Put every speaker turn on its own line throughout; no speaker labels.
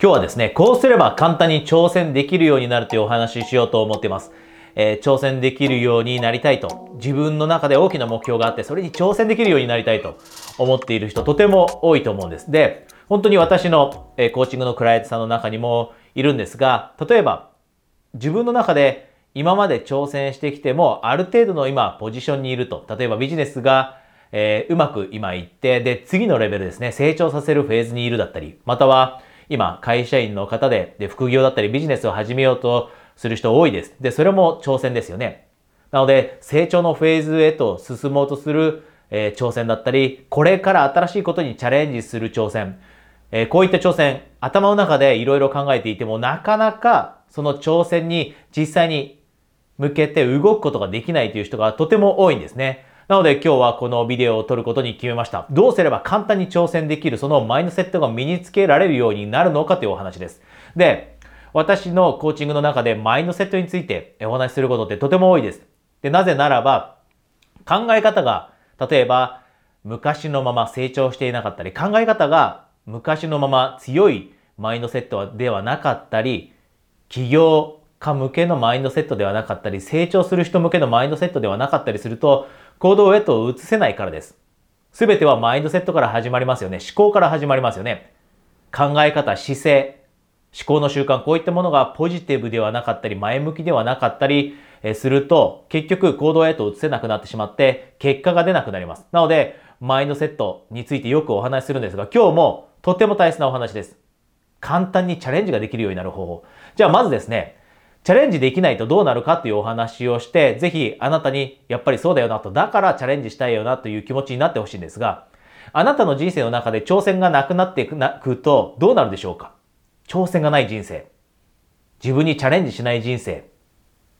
今日はですね、こうすれば簡単に挑戦できるようになるというお話ししようと思っています。えー、挑戦できるようになりたいと、自分の中で大きな目標があって、それに挑戦できるようになりたいと思っている人、とても多いと思うんです。で、本当に私の、えー、コーチングのクライアントさんの中にもいるんですが、例えば、自分の中で今まで挑戦してきても、ある程度の今、ポジションにいると。例えばビジネスが、えー、うまく今いって、で、次のレベルですね、成長させるフェーズにいるだったり、または、今、会社員の方で、で、副業だったりビジネスを始めようとする人多いです。で、それも挑戦ですよね。なので、成長のフェーズへと進もうとする、えー、挑戦だったり、これから新しいことにチャレンジする挑戦。えー、こういった挑戦、頭の中でいろいろ考えていても、なかなかその挑戦に実際に向けて動くことができないという人がとても多いんですね。なので今日はこのビデオを撮ることに決めました。どうすれば簡単に挑戦できるそのマインドセットが身につけられるようになるのかというお話です。で、私のコーチングの中でマインドセットについてお話しすることってとても多いです。で、なぜならば考え方が例えば昔のまま成長していなかったり考え方が昔のまま強いマインドセットではなかったり起業家向けのマインドセットではなかったり成長する人向けのマインドセットではなかったりすると行動へと移せないからです。すべてはマインドセットから始まりますよね。思考から始まりますよね。考え方、姿勢、思考の習慣、こういったものがポジティブではなかったり、前向きではなかったりすると、結局行動へと移せなくなってしまって、結果が出なくなります。なので、マインドセットについてよくお話しするんですが、今日もとても大切なお話です。簡単にチャレンジができるようになる方法。じゃあまずですね、チャレンジできないとどうなるかっていうお話をして、ぜひあなたにやっぱりそうだよなと、だからチャレンジしたいよなという気持ちになってほしいんですが、あなたの人生の中で挑戦がなくなっていくとどうなるでしょうか？挑戦がない人生。自分にチャレンジしない人生っ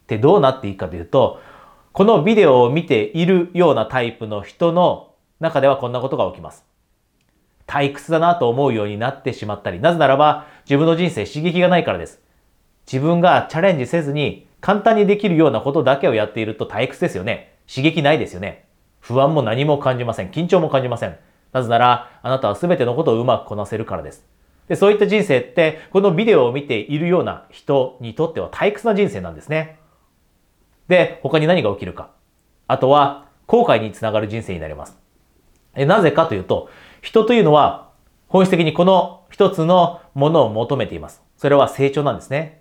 てどうなっていくかというと、このビデオを見ているようなタイプの人の中ではこんなことが起きます。退屈だなと思うようになってしまったり、なぜならば自分の人生刺激がないからです。自分がチャレンジせずに簡単にできるようなことだけをやっていると退屈ですよね。刺激ないですよね。不安も何も感じません。緊張も感じません。なぜなら、あなたは全てのことをうまくこなせるからです。で、そういった人生って、このビデオを見ているような人にとっては退屈な人生なんですね。で、他に何が起きるか。あとは、後悔につながる人生になります。えなぜかというと、人というのは、本質的にこの一つのものを求めています。それは成長なんですね。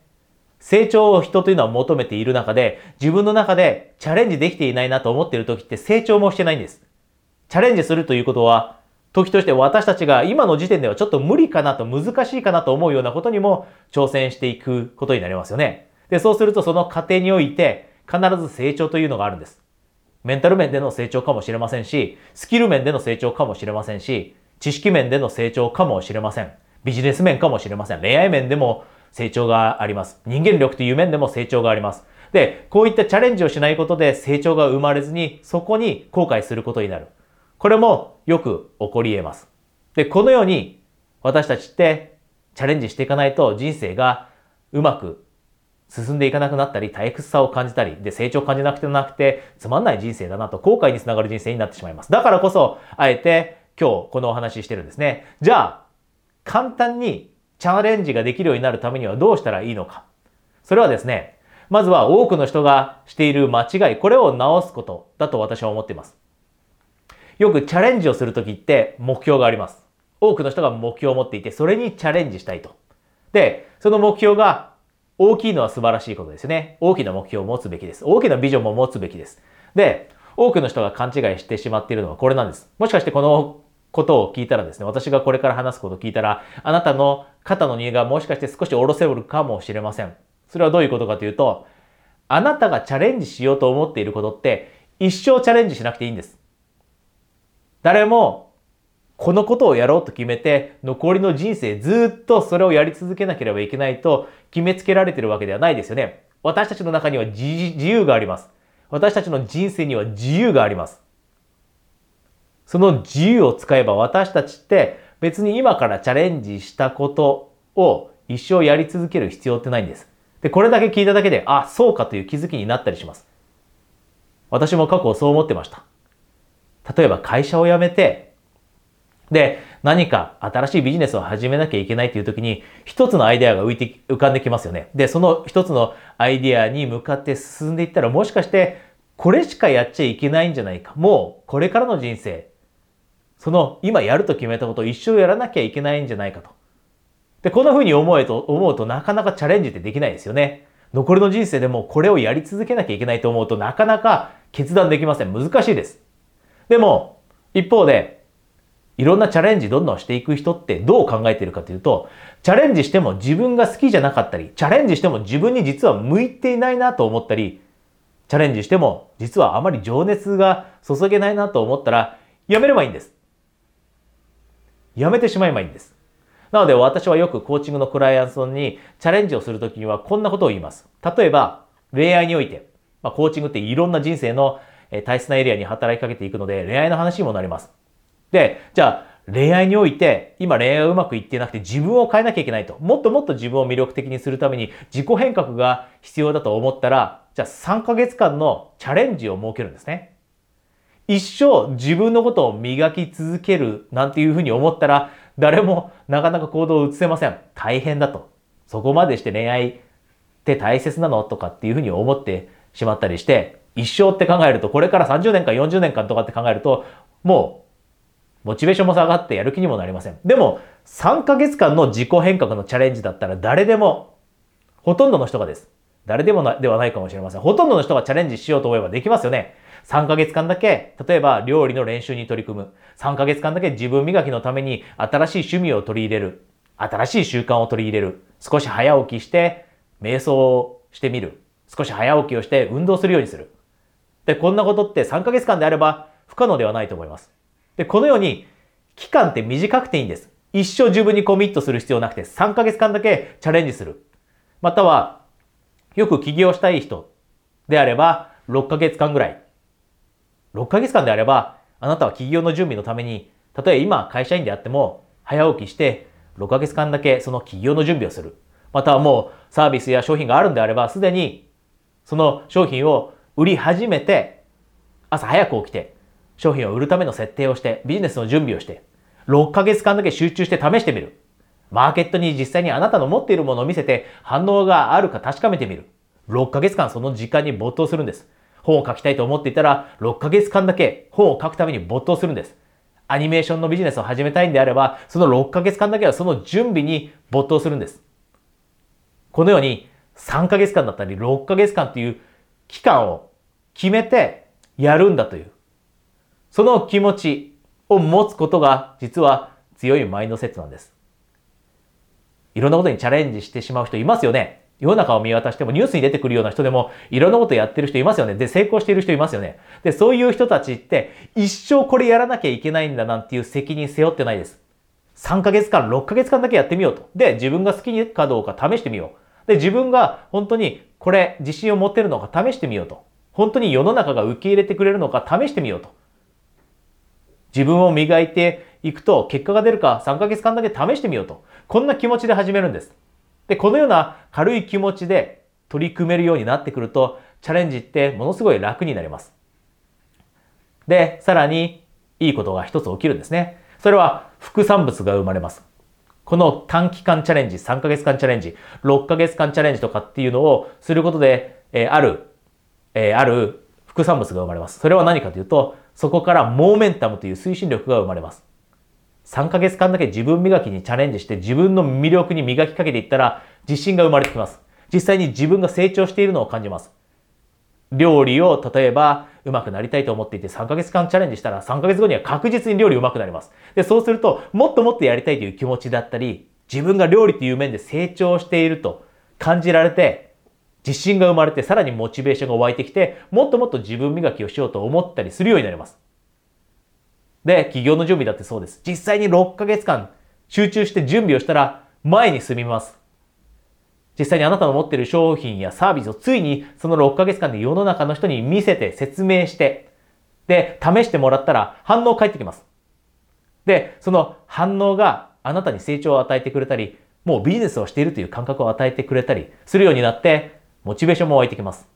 成長を人というのは求めている中で、自分の中でチャレンジできていないなと思っている時って成長もしてないんです。チャレンジするということは、時として私たちが今の時点ではちょっと無理かなと難しいかなと思うようなことにも挑戦していくことになりますよね。で、そうするとその過程において必ず成長というのがあるんです。メンタル面での成長かもしれませんし、スキル面での成長かもしれませんし、知識面での成長かもしれません。ビジネス面かもしれません。恋愛面でも成長があります。人間力という面でも成長があります。で、こういったチャレンジをしないことで成長が生まれずに、そこに後悔することになる。これもよく起こり得ます。で、このように私たちってチャレンジしていかないと人生がうまく進んでいかなくなったり、退屈さを感じたり、で、成長を感じなくてなくて、つまんない人生だなと、後悔につながる人生になってしまいます。だからこそ、あえて今日このお話ししてるんですね。じゃあ、簡単にチャレンジができるようになるためにはどうしたらいいのか。それはですね、まずは多くの人がしている間違い、これを直すことだと私は思っています。よくチャレンジをするときって目標があります。多くの人が目標を持っていて、それにチャレンジしたいと。で、その目標が大きいのは素晴らしいことですね。大きな目標を持つべきです。大きなビジョンも持つべきです。で、多くの人が勘違いしてしまっているのはこれなんです。もしかしてこのことを聞いたらですね、私がこれから話すことを聞いたら、あなたの肩の荷がもしかして少し下ろせるかもしれません。それはどういうことかというと、あなたがチャレンジしようと思っていることって、一生チャレンジしなくていいんです。誰も、このことをやろうと決めて、残りの人生ずっとそれをやり続けなければいけないと決めつけられているわけではないですよね。私たちの中には自由があります。私たちの人生には自由があります。その自由を使えば私たちって別に今からチャレンジしたことを一生やり続ける必要ってないんです。で、これだけ聞いただけで、あ、そうかという気づきになったりします。私も過去そう思ってました。例えば会社を辞めて、で、何か新しいビジネスを始めなきゃいけないという時に、一つのアイデアが浮いて、浮かんできますよね。で、その一つのアイデアに向かって進んでいったら、もしかして、これしかやっちゃいけないんじゃないか。もう、これからの人生、その、今やると決めたことを一生やらなきゃいけないんじゃないかと。で、こんな風に思えと、思うとなかなかチャレンジってできないですよね。残りの人生でもこれをやり続けなきゃいけないと思うとなかなか決断できません。難しいです。でも、一方で、いろんなチャレンジどんどんしていく人ってどう考えてるかというと、チャレンジしても自分が好きじゃなかったり、チャレンジしても自分に実は向いていないなと思ったり、チャレンジしても実はあまり情熱が注げないなと思ったら、やめればいいんです。やめてしまえばいいんです。なので私はよくコーチングのクライアントにチャレンジをするときにはこんなことを言います。例えば、恋愛において、まあ、コーチングっていろんな人生の大切なエリアに働きかけていくので、恋愛の話にもなります。で、じゃあ、恋愛において、今恋愛がうまくいってなくて自分を変えなきゃいけないと。もっともっと自分を魅力的にするために自己変革が必要だと思ったら、じゃあ3ヶ月間のチャレンジを設けるんですね。一生自分のことを磨き続けるなんていうふうに思ったら、誰もなかなか行動を移せません。大変だと。そこまでして恋愛って大切なのとかっていうふうに思ってしまったりして、一生って考えると、これから30年間40年間とかって考えると、もうモチベーションも下がってやる気にもなりません。でも、3ヶ月間の自己変革のチャレンジだったら誰でも、ほとんどの人がです。誰でもではないかもしれません。ほとんどの人がチャレンジしようと思えばできますよね。3ヶ月間だけ、例えば料理の練習に取り組む。3ヶ月間だけ自分磨きのために新しい趣味を取り入れる。新しい習慣を取り入れる。少し早起きして、瞑想をしてみる。少し早起きをして運動するようにする。で、こんなことって3ヶ月間であれば不可能ではないと思います。で、このように、期間って短くていいんです。一生自分にコミットする必要なくて、3ヶ月間だけチャレンジする。または、よく起業したい人であれば、6ヶ月間ぐらい。6ヶ月間であれば、あなたは起業の準備のために、例え今会社員であっても、早起きして、6ヶ月間だけその起業の準備をする。またはもうサービスや商品があるんであれば、すでにその商品を売り始めて、朝早く起きて、商品を売るための設定をして、ビジネスの準備をして、6ヶ月間だけ集中して試してみる。マーケットに実際にあなたの持っているものを見せて反応があるか確かめてみる。6ヶ月間その時間に没頭するんです。本を書きたいと思っていたら、6ヶ月間だけ本を書くために没頭するんです。アニメーションのビジネスを始めたいんであれば、その6ヶ月間だけはその準備に没頭するんです。このように3ヶ月間だったり6ヶ月間という期間を決めてやるんだというその気持ちを持つことが実は強いマインドセットなんです。いろんなことにチャレンジしてしまう人いますよね。世の中を見渡してもニュースに出てくるような人でもいろんなことやってる人いますよね。で、成功している人いますよね。で、そういう人たちって一生これやらなきゃいけないんだなんていう責任背負ってないです。3ヶ月間、6ヶ月間だけやってみようと。で、自分が好きかどうか試してみよう。で、自分が本当にこれ自信を持てるのか試してみようと。本当に世の中が受け入れてくれるのか試してみようと。自分を磨いていくと結果が出るか3ヶ月間だけ試してみようと。こんな気持ちで始めるんです。で、このような軽い気持ちで取り組めるようになってくると、チャレンジってものすごい楽になります。で、さらにいいことが一つ起きるんですね。それは副産物が生まれます。この短期間チャレンジ、3ヶ月間チャレンジ、6ヶ月間チャレンジとかっていうのをすることで、えー、ある、えー、ある副産物が生まれます。それは何かというと、そこからモーメンタムという推進力が生まれます。3ヶ月間だけ自分磨きにチャレンジして自分の魅力に磨きかけていったら自信が生まれてきます。実際に自分が成長しているのを感じます。料理を例えば上手くなりたいと思っていて3ヶ月間チャレンジしたら3ヶ月後には確実に料理上手くなります。で、そうするともっともっとやりたいという気持ちだったり自分が料理という面で成長していると感じられて自信が生まれてさらにモチベーションが湧いてきて、もっともっと自分磨きをしようと思ったりするようになります。で、企業の準備だってそうです。実際に6ヶ月間集中して準備をしたら前に進みます。実際にあなたの持っている商品やサービスをついにその6ヶ月間で世の中の人に見せて説明して、で、試してもらったら反応返ってきます。で、その反応があなたに成長を与えてくれたり、もうビジネスをしているという感覚を与えてくれたりするようになって、モチベーションも湧いてきます。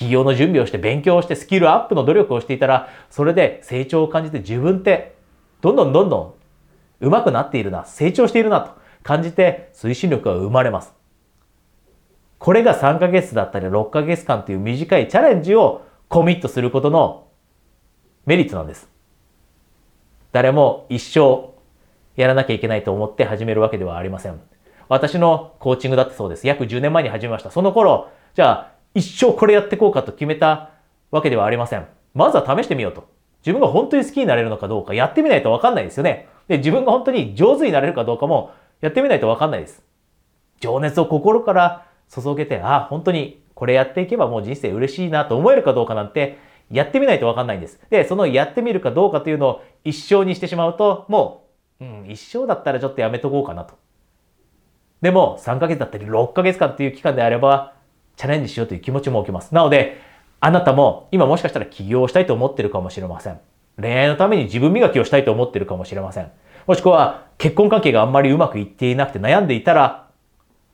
企業の準備をして勉強をしてスキルアップの努力をしていたら、それで成長を感じて自分ってどんどんどんどん上手くなっているな、成長しているなと感じて推進力が生まれます。これが3ヶ月だったり6ヶ月間という短いチャレンジをコミットすることのメリットなんです。誰も一生やらなきゃいけないと思って始めるわけではありません。私のコーチングだってそうです。約10年前に始めました。その頃、じゃあ一生これやっていこうかと決めたわけではありません。まずは試してみようと。自分が本当に好きになれるのかどうかやってみないとわかんないですよね。で、自分が本当に上手になれるかどうかもやってみないとわかんないです。情熱を心から注げて、ああ、本当にこれやっていけばもう人生嬉しいなと思えるかどうかなんて、やってみないとわかんないんです。で、そのやってみるかどうかというのを一生にしてしまうと、もう、うん、一生だったらちょっとやめとこうかなと。でも、3ヶ月だったり6ヶ月間っていう期間であれば、チャレンジしようという気持ちも起きます。なので、あなたも今もしかしたら起業したいと思ってるかもしれません。恋愛のために自分磨きをしたいと思ってるかもしれません。もしくは結婚関係があんまりうまくいっていなくて悩んでいたら、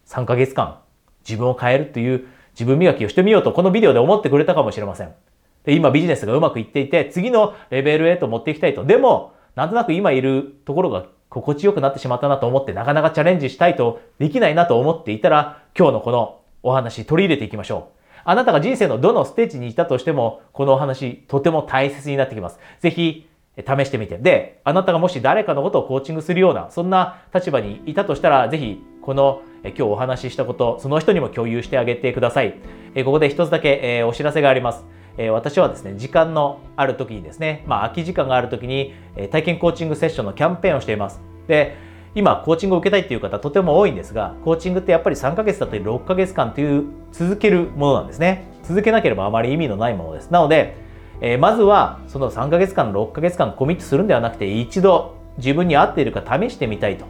3ヶ月間自分を変えるという自分磨きをしてみようとこのビデオで思ってくれたかもしれません。で今ビジネスがうまくいっていて、次のレベルへと持っていきたいと。でも、なんとなく今いるところが心地よくなってしまったなと思って、なかなかチャレンジしたいとできないなと思っていたら、今日のこのお話取り入れていきましょう。あなたが人生のどのステージにいたとしても、このお話、とても大切になってきます。ぜひ、試してみて。で、あなたがもし誰かのことをコーチングするような、そんな立場にいたとしたら、ぜひ、この今日お話ししたこと、その人にも共有してあげてください。ここで一つだけお知らせがあります。私はですね、時間のある時にですね、まあ、空き時間がある時に体験コーチングセッションのキャンペーンをしています。で、今コーチングを受けたいっていう方とても多いんですがコーチングってやっぱり3ヶ月だったり6ヶ月間という続けるものなんですね。続けなければあまり意味のないものです。なので、えー、まずはその3ヶ月間6ヶ月間コミットするんではなくて一度自分に合っているか試してみたいと。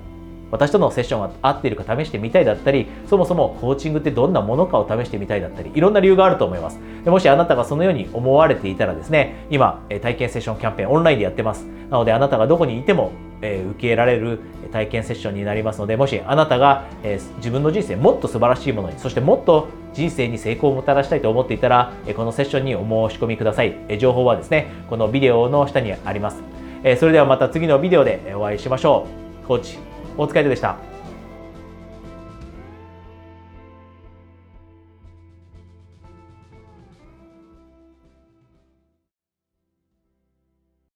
私とのセッションが合っているか試してみたいだったりそもそもコーチングってどんなものかを試してみたいだったりいろんな理由があると思います。でもしあなたがそのように思われていたらですね今体験セッションキャンペーンオンラインでやってます。なのであなたがどこにいてもえ受けられる体験セッションになりますのでもしあなたが、え自分の人生もっと素晴らしいものにそしてもっと人生に成功をもたらしたいと思っていたら、えこのセッションにお申し込みください、え情報はですねこのビデオの下にあります、えそれではまた次のビデオでお会いしましょう。コーチ大塚でした。